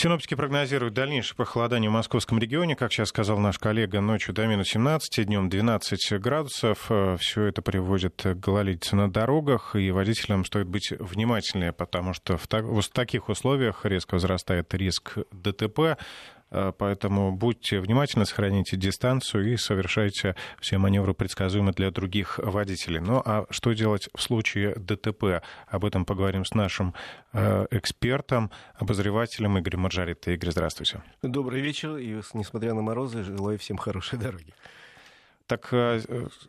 Синоптики прогнозируют дальнейшее похолодание в московском регионе. Как сейчас сказал наш коллега, ночью до минус 17, днем 12 градусов. Э, Все это приводит к гололедице на дорогах, и водителям стоит быть внимательнее, потому что в, в таких условиях резко возрастает риск ДТП. Э, поэтому будьте внимательны, сохраните дистанцию и совершайте все маневры предсказуемо для других водителей. Ну а что делать в случае ДТП? Об этом поговорим с нашим э, экспертом, обозревателем Игорем Маржаритто. Игорь, здравствуйте. Добрый вечер, и несмотря на морозы, желаю всем хорошей дороги. Так э,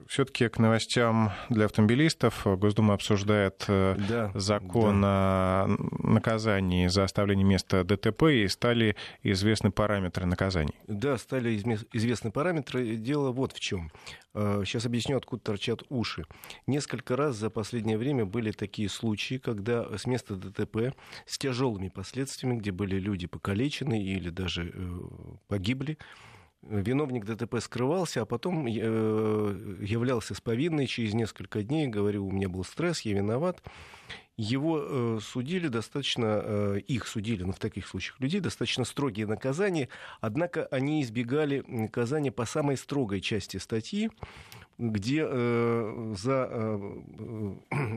все-таки к новостям для автомобилистов. Госдума обсуждает э, да, закон да. о наказании за оставление места ДТП, и стали известны параметры наказаний. Да, стали известны параметры. Дело вот в чем. Сейчас э, объясню, откуда торчат уши. Несколько раз за последнее время были такие случаи, когда с места ДТП с тяжелыми последствиями, где были люди покалечены или даже погибли, виновник ДТП скрывался, а потом э, являлся с повинной через несколько дней, говорил, у меня был стресс, я виноват. Его э, судили достаточно, э, их судили, но в таких случаях людей, достаточно строгие наказания, однако они избегали наказания по самой строгой части статьи, где э, за, э,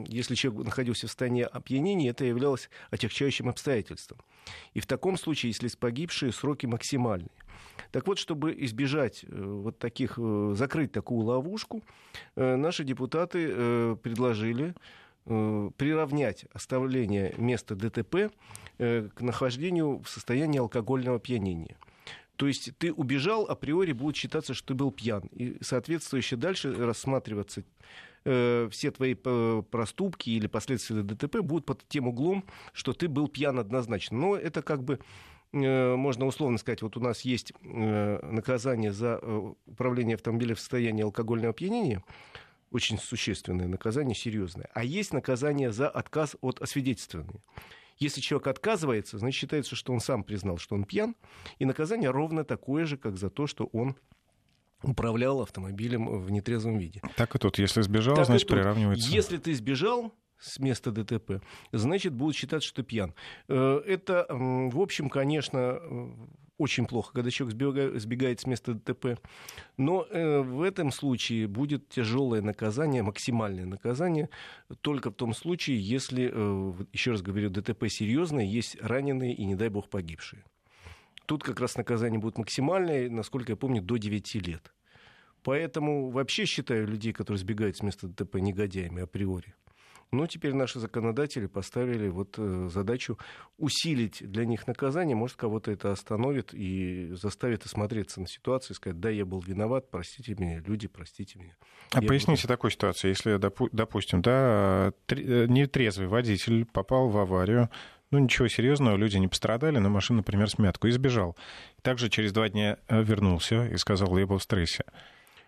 если человек находился в состоянии опьянения, это являлось отягчающим обстоятельством. И в таком случае, если с погибшие, сроки максимальные. Так вот, чтобы избежать э, вот таких, э, закрыть такую ловушку, э, наши депутаты предложили приравнять оставление места ДТП к нахождению в состоянии алкогольного опьянения. То есть ты убежал, априори будет считаться, что ты был пьян. И соответствующе дальше рассматриваться все твои проступки или последствия ДТП будут под тем углом, что ты был пьян однозначно. Но это как бы Э, можно условно сказать, вот у нас есть э, наказание за э, управление автомобилем в состоянии алкогольного опьянения, очень существенное наказание, серьезное. А есть наказание за отказ от освидетельствования. Если человек отказывается, значит считается, что он сам признал, что он пьян, и наказание ровно такое же, как за то, что он управлял автомобилем в нетрезвом виде. Так и тут, если сбежал, так значит приравнивается. Если ты сбежал, с места ДТП, значит, будут считать, что пьян. Э, это, в общем, конечно, э, очень плохо, когда человек сбегает с места ДТП. Но э, в этом случае будет тяжелое наказание, максимальное наказание, только в том случае, если, еще раз говорю, ДТП серьезное, есть раненые и, не дай бог, погибшие. Тут как раз наказание будет максимальное, насколько я помню, до 9 лет. Поэтому вообще считаю людей, которые сбегают с места ДТП, негодяями априори. Но теперь наши законодатели поставили вот э, задачу усилить для них наказание. Может, кого-то это остановит и заставит осмотреться на ситуацию и сказать, да, я был виноват, простите меня, люди, простите меня. А я поясните буду... такую ситуацию. Если, допустим, да, э, нетрезвый водитель попал в аварию, ну, ничего серьезного, люди не пострадали, но машина, например, смятку, и сбежал. Также через два дня э, вернулся и сказал, я был в стрессе.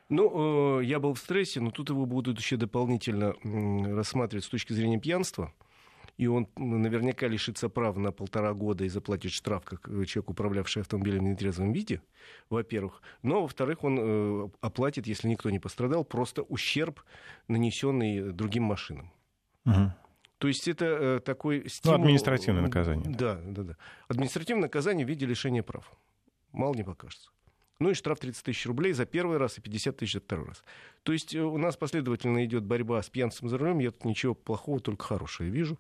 Ну, э, я был в стрессе, но тут его будут еще дополнительно рассматривать с точки зрения пьянства. И он наверняка лишится права на полтора года и заплатит штраф, как э, человек, управлявший автомобилем в нетрезвом виде, во-первых. Но, во-вторых, он э, оплатит, если никто не пострадал, просто ущерб, нанесенный другим машинам. Угу. То есть это такой стимул... Ну, административное наказание. Да, да, да. Административное наказание в виде лишения прав. Мало не покажется. Ну и штраф 30 тысяч рублей за первый раз и 50 тысяч за второй раз. То есть э, у нас последовательно идет борьба с пьянством за рулем. Я тут ничего плохого, только хорошее вижу.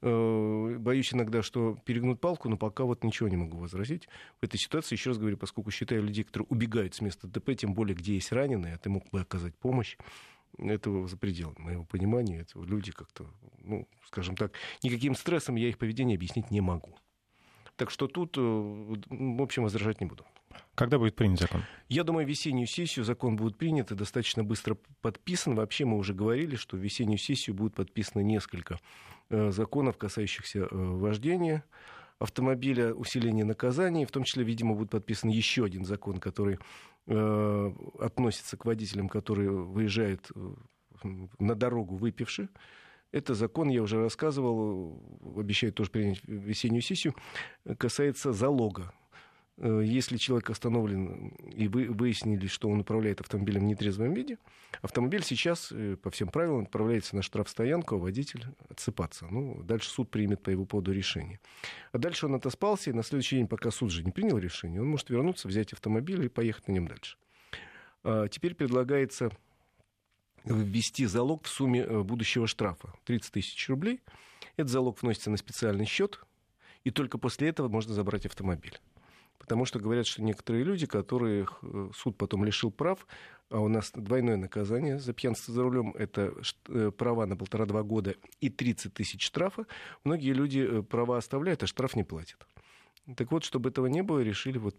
Э, боюсь иногда, что перегнут палку, но пока вот ничего не могу возразить. В этой ситуации, еще раз говорю, поскольку считаю людей, которые убегают с места ДП, тем более, где есть раненые, а ты мог бы оказать помощь, этого за пределами моего понимания. Это люди как-то, ну, скажем так, никаким стрессом я их поведение объяснить не могу. Так что тут, э, в общем, возражать не буду. Когда будет принят закон? Я думаю, весеннюю сессию закон будет принят и достаточно быстро подписан. Вообще мы уже говорили, что в весеннюю сессию будет подписано несколько э, законов, касающихся э, вождения автомобиля, усиления наказаний. В том числе, видимо, будет подписан еще один закон, который э, относится к водителям, которые выезжают на дорогу выпивши. Это закон, я уже рассказывал, обещаю тоже принять весеннюю сессию, касается залога Э, если человек остановлен и вы выяснили, что он управляет автомобилем в нетрезвом виде, автомобиль сейчас э, по всем правилам отправляется на штрафстоянку, а водитель отсыпаться. Ну, дальше суд примет по его поводу решение. А дальше он отоспался, и на следующий день, пока суд же не принял решение, он может вернуться, взять автомобиль и поехать на нем дальше. А теперь предлагается ввести залог в сумме э, будущего штрафа 30 тысяч рублей. Этот залог вносится на специальный счет, и только после этого можно забрать автомобиль. Потому что говорят, что некоторые люди, которых э, суд потом лишил прав, а у нас двойное наказание за пьянство за рулем, это э, права на полтора-два года и 30 тысяч штрафа, многие люди права оставляют, а штраф не платят. Так вот, чтобы этого не было, решили вот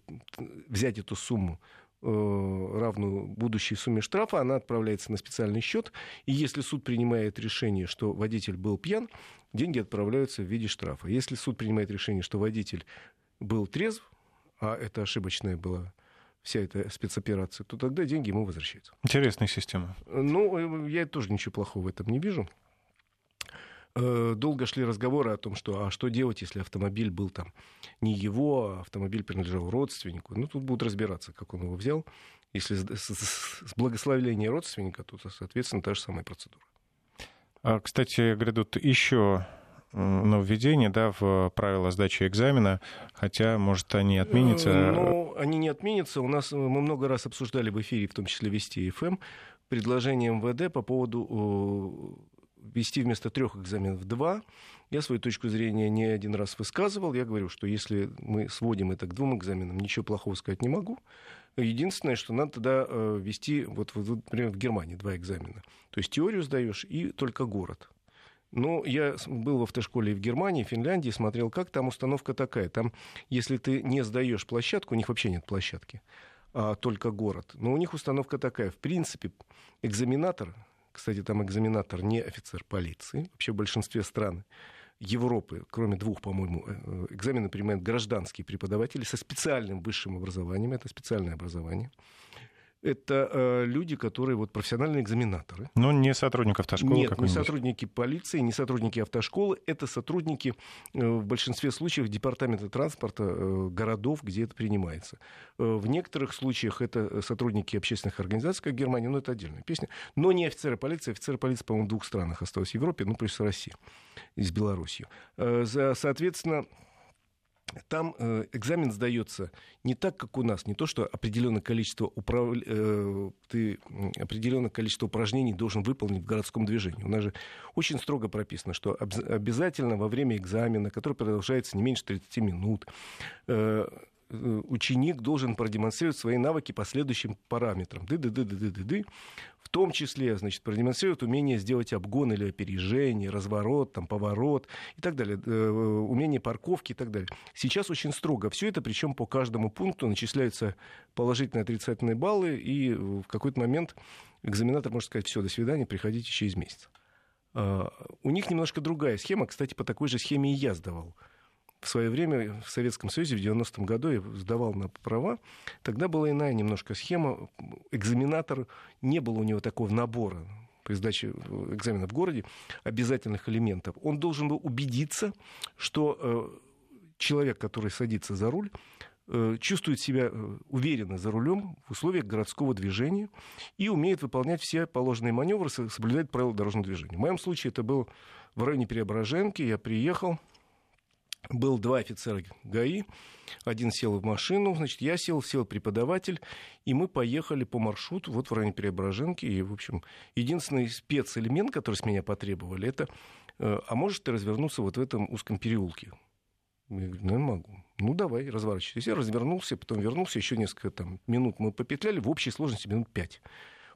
взять эту сумму равную будущей сумме штрафа, она отправляется на специальный счет, и если суд принимает решение, что водитель был пьян, деньги отправляются в виде штрафа. Если суд принимает решение, что водитель был трезв, а это ошибочная была вся эта спецоперация, то тогда деньги ему возвращаются. Интересная система. Ну, я тоже ничего плохого в этом не вижу. Э, долго шли разговоры о том, что а что делать, если автомобиль был там не его, а автомобиль принадлежал родственнику. Ну, тут будут разбираться, как он его взял. Если с, благословения родственника, то, соответственно, та же самая процедура. А, кстати, грядут еще нововведения да, в правила сдачи экзамена, хотя, может, они отменятся? Э, ну, они не отменятся. У нас мы много раз обсуждали в эфире, в том числе Вести ФМ, предложение МВД по поводу вести вместо трех экзаменов два. Я свою точку зрения не один раз высказывал. Я говорю, что если мы сводим это к двум экзаменам, ничего плохого сказать не могу. Единственное, что надо тогда э, вести, вот, например, в Германии два экзамена. То есть теорию сдаешь и только город. Ну, я был в автошколе в Германии, в Финляндии, смотрел, как там установка такая. Там, если ты не сдаешь площадку, у них вообще нет площадки, а только город. Но у них установка такая. В принципе, экзаменатор, кстати, там экзаменатор не офицер полиции, вообще в большинстве стран Европы, кроме двух, по-моему, э, экзамены принимают гражданские преподаватели со специальным высшим образованием, это специальное образование это э, люди, которые вот профессиональные экзаменаторы. Но не сотрудник автошколы Нет, не сотрудники полиции, не сотрудники автошколы. Это сотрудники э, в большинстве случаев департамента транспорта э, городов, где это принимается. Э, в некоторых случаях это сотрудники общественных организаций, как Германия, но это отдельная песня. Но не офицеры полиции. Офицеры полиции, по-моему, в двух странах осталось в Европе, ну, плюс Россия, и с Белоруссией. Э, соответственно, там э, экзамен сдается не так, как у нас, не то, что определенное количество, управ... э, ты определенное количество упражнений должен выполнить в городском движении. У нас же очень строго прописано, что обязательно во время экзамена, который продолжается не меньше 30 минут, э, ученик должен продемонстрировать свои навыки по следующим параметрам. Ды -ды -ды -ды -ды -ды -ды. В том числе, значит, продемонстрировать умение сделать обгон или опережение, разворот, там, поворот и так далее, э, умение парковки и так далее. Сейчас очень строго все это, причем по каждому пункту начисляются положительные отрицательные баллы, и в какой-то момент экзаменатор может сказать, все, до свидания, приходите через месяц. А, у них немножко другая схема. Кстати, по такой же схеме и я сдавал в свое время в Советском Союзе в 90-м году я сдавал на права. Тогда была иная немножко схема. Экзаменатор, не было у него такого набора при сдаче экзамена в городе обязательных элементов. Он должен был убедиться, что э, человек, который садится за руль, э, чувствует себя э, уверенно за рулем в условиях городского движения и умеет выполнять все положенные маневры, соблюдать правила дорожного движения. В моем случае это был в районе Преображенки. Я приехал, был два офицера ГАИ, один сел в машину, значит, я сел, сел преподаватель, и мы поехали по маршруту вот в районе Преображенки, и, в общем, единственный спецэлемент, который с меня потребовали, это, э, а можешь ты развернуться вот в этом узком переулке? Я говорю, ну, могу. Ну, давай, разворачивайся. Я развернулся, потом вернулся, еще несколько там, минут мы попетляли, в общей сложности минут пять.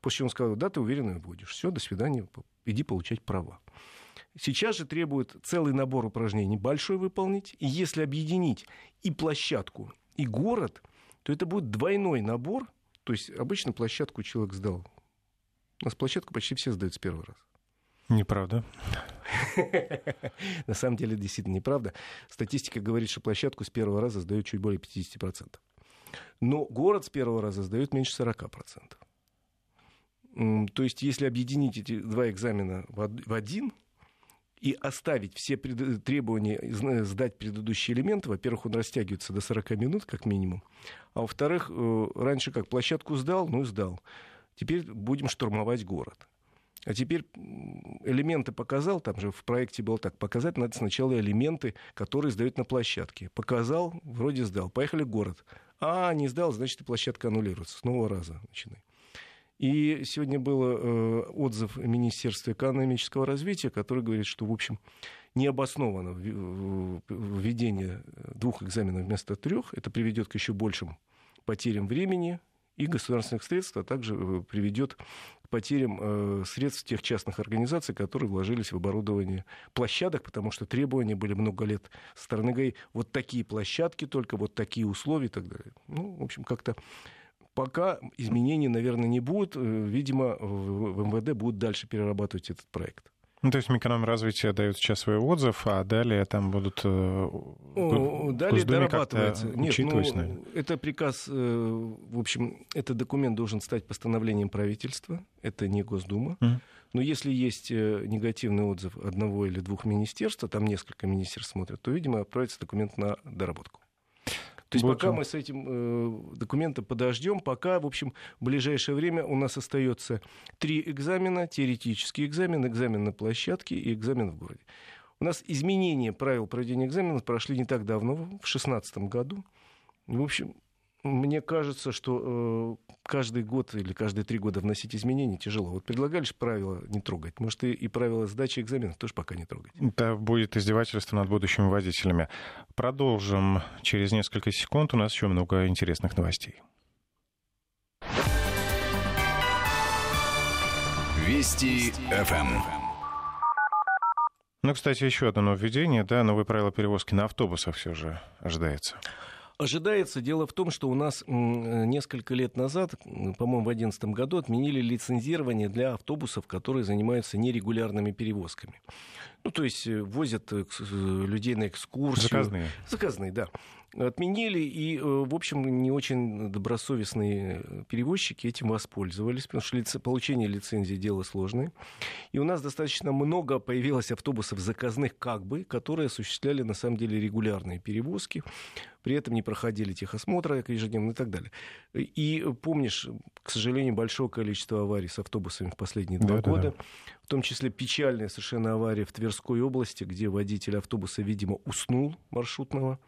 После чего он сказал, да, ты уверенно будешь. Все, до свидания, иди получать права. Сейчас же требует целый набор упражнений большой выполнить. И если объединить и площадку, и город, то это будет двойной набор. То есть обычно площадку человек сдал. У нас площадку почти все сдают с первого раза. Неправда. На самом деле, действительно неправда. Статистика говорит, что площадку с первого раза сдают чуть более 50%. Но город с первого раза сдает меньше 40%. То есть, если объединить эти два экзамена в один, и оставить все пред... требования сдать предыдущие элементы, во-первых, он растягивается до 40 минут, как минимум, а во-вторых, э, раньше как площадку сдал, ну и сдал. Теперь будем штурмовать город. А теперь элементы показал, там же в проекте было так, показать надо сначала элементы, которые сдают на площадке. Показал, вроде сдал, поехали в город. А, не сдал, значит, и площадка аннулируется. С нового раза начинай. И сегодня был э, отзыв Министерства экономического развития, который говорит, что, в общем, необоснованно введение двух экзаменов вместо трех. Это приведет к еще большим потерям времени и государственных средств, а также э, приведет к потерям э, средств тех частных организаций, которые вложились в оборудование площадок, потому что требования были много лет со стороны ГАИ. Вот такие площадки только, вот такие условия и так далее. Ну, в общем, как-то пока изменений, наверное, не будет. Э, видимо, в МВД будут дальше перерабатывать этот проект. Ну, то есть Минэкономразвитие дает сейчас свой отзыв, а далее там будут э, О, далее дорабатывается. Нет, ну, это приказ, э, в общем, этот документ должен стать постановлением правительства, это не Госдума. Mm. Но если есть негативный отзыв одного или двух министерств, а там несколько министерств смотрят, то, видимо, отправится документ на доработку. То есть пока мы с этим э, документом подождем, пока, в общем, в ближайшее время у нас остается три экзамена, теоретический экзамен, экзамен на площадке и экзамен в городе. У нас изменения правил проведения экзаменов прошли не так давно, в 2016 году. В общем, мне кажется, что э, каждый год или каждые три года вносить изменения тяжело. Вот предлагали же правила не трогать. Может, и, и правила сдачи экзаменов тоже пока не трогать. Это будет издевательство над будущими водителями. Продолжим через несколько секунд. У нас еще много интересных новостей. Вести ФМ. Ну, кстати, еще одно нововведение, да, новые правила перевозки на автобусах все же ожидается. Ожидается. Дело в том, что у нас несколько лет назад, по-моему, в 2011 году отменили лицензирование для автобусов, которые занимаются нерегулярными перевозками. Ну, то есть э, возят э, э, людей на экскурсию. Заказные. Заказные, да отменили, и, в общем, не очень добросовестные перевозчики этим воспользовались, потому что лице, получение лицензии дело сложное. И у нас достаточно много появилось автобусов заказных как бы, которые осуществляли на самом деле регулярные перевозки, при этом не проходили техосмотра ежедневно и так далее. И помнишь, к сожалению, большое количество аварий с автобусами в последние два да, года, да, да. В том числе печальная совершенно авария в Тверской области, где водитель автобуса, видимо, уснул маршрутного,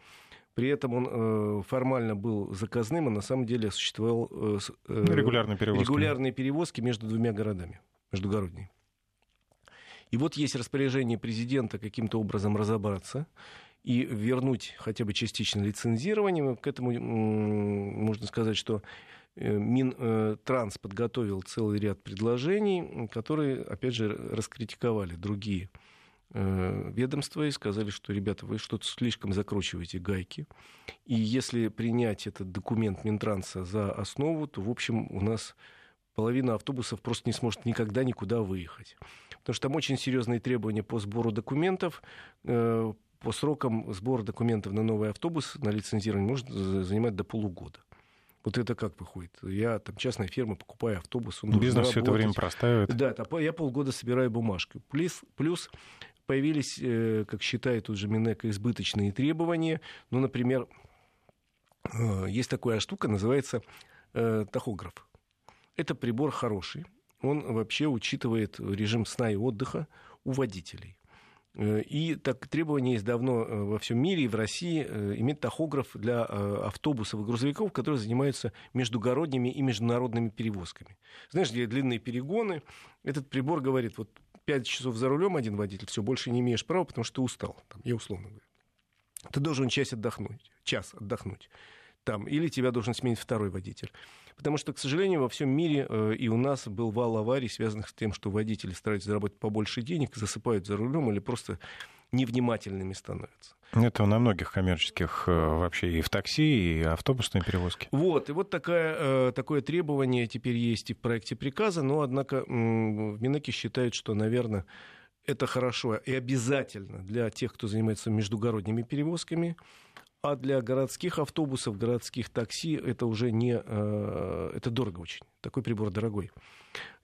при этом он э, формально был заказным, а на самом деле осуществлял э, э, регулярные, перевозки. регулярные перевозки между двумя городами, междугородние. И вот есть распоряжение президента каким-то образом разобраться и вернуть хотя бы частично лицензирование. К этому можно сказать, что Минтранс подготовил целый ряд предложений, которые, опять же, раскритиковали другие Э, ведомства и сказали, что, ребята, вы что-то слишком закручиваете гайки. И если принять этот документ Минтранса за основу, то, в общем, у нас половина автобусов просто не сможет никогда никуда выехать. Потому что там очень серьезные требования по сбору документов. Э, по срокам сбора документов на новый автобус, на лицензирование, может занимать до полугода. Вот это как выходит? Я там частная фирма, покупаю автобус. Он Бизнес все это время простаивает. Да, я полгода собираю бумажку. Плюс, плюс появились, э, как считает уже Минэко, избыточные требования. Ну, например, э, есть такая штука, называется э, тахограф. Это прибор хороший. Он вообще учитывает режим сна и отдыха у водителей. И так, требование есть давно во всем мире и в России иметь тахограф для автобусов и грузовиков, которые занимаются междугородними и международными перевозками. Знаешь, где длинные перегоны, этот прибор говорит, вот 5 часов за рулем один водитель, все, больше не имеешь права, потому что ты устал. Там, я условно говорю. Ты должен час отдохнуть, час отдохнуть. Там, или тебя должен сменить второй водитель. Потому что, к сожалению, во всем мире э, и у нас был вал аварий, связанных с тем, что водители стараются заработать побольше денег, засыпают за рулем или просто невнимательными становятся. Это на многих коммерческих э, вообще и в такси, и автобусные перевозки. Вот, и вот такая, э, такое требование теперь есть и в проекте приказа, но, однако, в Минеке считают, что, наверное, это хорошо и обязательно для тех, кто занимается междугородними перевозками, а для городских автобусов, городских такси это уже не... Э, это дорого очень. Такой прибор дорогой.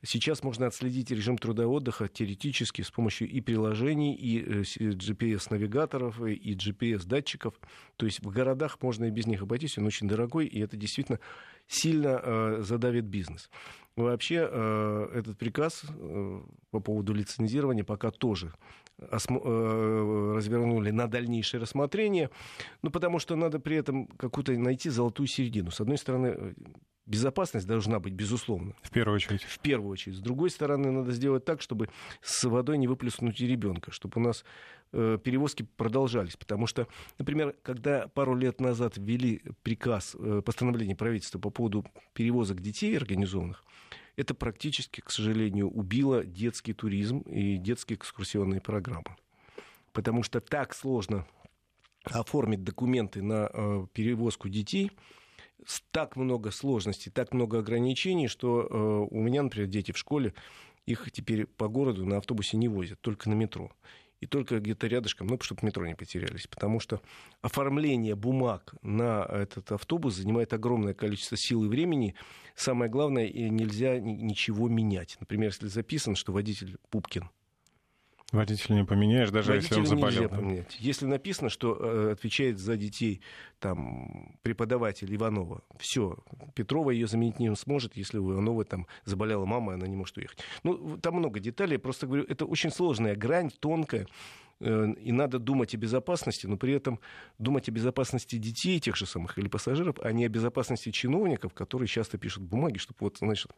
Сейчас можно отследить режим труда-отдыха теоретически с помощью и приложений, и GPS-навигаторов, и GPS-датчиков. То есть в городах можно и без них обойтись, он очень дорогой, и это действительно сильно э, задавит бизнес. Вообще э, этот приказ э, по поводу лицензирования пока тоже э, развернули на дальнейшее рассмотрение, ну, потому что надо при этом какую-то найти золотую середину. С одной стороны, безопасность должна быть, безусловно. В первую очередь. В первую очередь. С другой стороны, надо сделать так, чтобы с водой не выплеснуть и ребенка, чтобы у нас э, перевозки продолжались. Потому что, например, когда пару лет назад ввели приказ, э, постановление правительства по поводу перевозок детей организованных, это практически, к сожалению, убило детский туризм и детские экскурсионные программы. Потому что так сложно оформить документы на э, перевозку детей – так много сложностей, так много ограничений, что э, у меня, например, дети в школе, их теперь по городу на автобусе не возят, только на метро. И только где-то рядышком, ну, чтобы метро не потерялись. Потому что оформление бумаг на этот автобус занимает огромное количество сил и времени. Самое главное, нельзя ничего менять. Например, если записано, что водитель Пупкин, Водителя не поменяешь, даже Водителя если он заболел. Нельзя поменять. Если написано, что э, отвечает за детей там, преподаватель Иванова, все, Петрова ее заменить не сможет, если у Иванова там заболела мама, она не может уехать. Ну, там много деталей, просто говорю, это очень сложная грань, тонкая, э, и надо думать о безопасности, но при этом думать о безопасности детей тех же самых или пассажиров, а не о безопасности чиновников, которые часто пишут бумаги, чтобы вот, значит,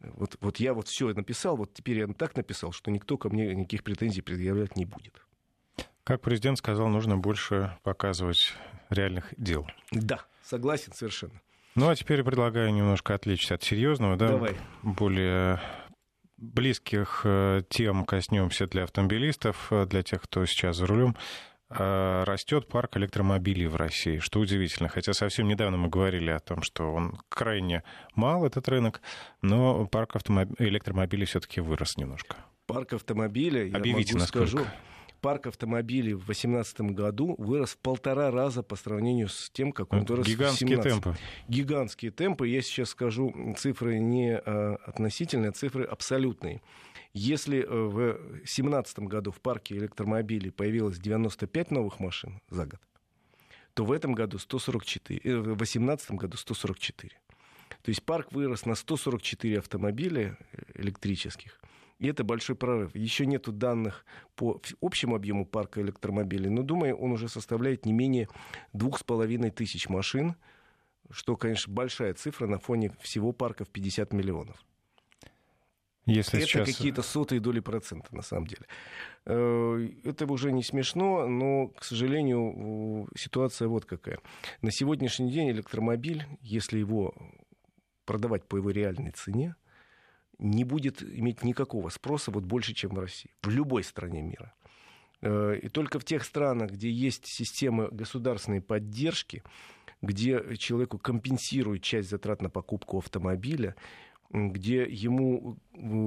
вот, вот я вот все написал, вот теперь я так написал, что никто ко мне никаких претензий предъявлять не будет. Как президент сказал, нужно больше показывать реальных дел. Да, согласен совершенно. Ну, а теперь предлагаю немножко отвлечься от серьезного, да, Давай. более близких э, тем коснемся для автомобилистов, э, для тех, кто сейчас за рулем. Э, растет парк электромобилей в России, что удивительно. Хотя совсем недавно мы говорили о том, что он крайне мал, этот рынок, но парк автомоб... электромобилей все-таки вырос немножко. Парк автомобилей, я Объявите, могу насколько. скажу, парк автомобилей в 2018 году вырос в полтора раза по сравнению с тем, как он вырос Гигантские в 2017. темпы. Гигантские темпы. Я сейчас скажу цифры не а, относительные, а цифры абсолютные. Если э, в 2017 году в парке электромобилей появилось 95 новых машин за год, то в этом году 144, э, в 2018 году 144. То есть парк вырос на 144 автомобиля э, электрических. И это большой прорыв. Еще нету данных по общему объему парка электромобилей, но, думаю, он уже составляет не менее двух с половиной тысяч машин, что, конечно, большая цифра на фоне всего парка в 50 миллионов. Если это сейчас... какие-то сотые доли процента, на самом деле. Э, это уже не смешно, но, к сожалению, ситуация вот какая. На сегодняшний день электромобиль, если его продавать по его реальной цене, не будет иметь никакого спроса вот больше, чем в России, в любой стране мира. Э, и только в тех странах, где есть системы государственной поддержки, где человеку компенсируют часть затрат на покупку автомобиля, где ему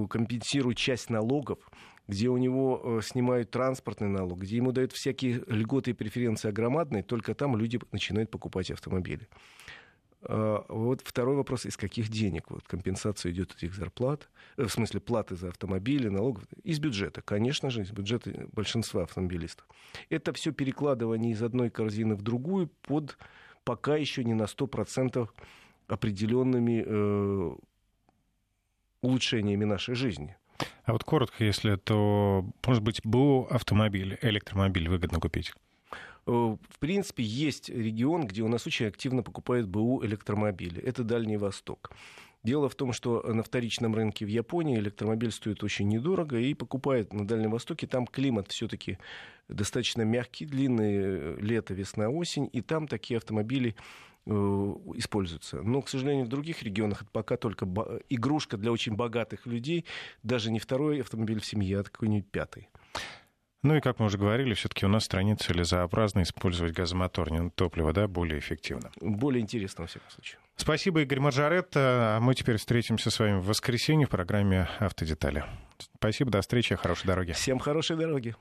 компенсируют часть налогов, где у него э, снимают транспортный налог, где ему дают всякие льготы и преференции громадные, только там люди начинают покупать автомобили. А, вот второй вопрос, из каких денег вот компенсация идет этих зарплат, э, в смысле платы за автомобили, налогов? Из бюджета, конечно же, из бюджета большинства автомобилистов. Это все перекладывание из одной корзины в другую под пока еще не на 100% определенными э, улучшениями нашей жизни. А вот коротко, если, то, может быть, БУ автомобиль, электромобиль выгодно купить? Э, в принципе, есть регион, где у нас очень активно покупают БУ электромобили. Это Дальний Восток. Дело в том, что на вторичном рынке в Японии электромобиль стоит очень недорого и покупают на Дальнем Востоке. Там климат все-таки достаточно мягкий, длинный, э, лето, весна, осень, и там такие автомобили э, используются. Но, к сожалению, в других регионах это пока только игрушка для очень богатых людей, даже не второй автомобиль в семье, а какой-нибудь пятый. Ну и, как мы уже говорили, все-таки у нас в стране целесообразно использовать газомоторное топливо, да, более эффективно. Более интересно, во всяком случае. Спасибо, Игорь Маржаретта. А мы теперь встретимся с вами в воскресенье в программе «Автодетали». Спасибо, до встречи, хорошей дороги. Всем хорошей дороги.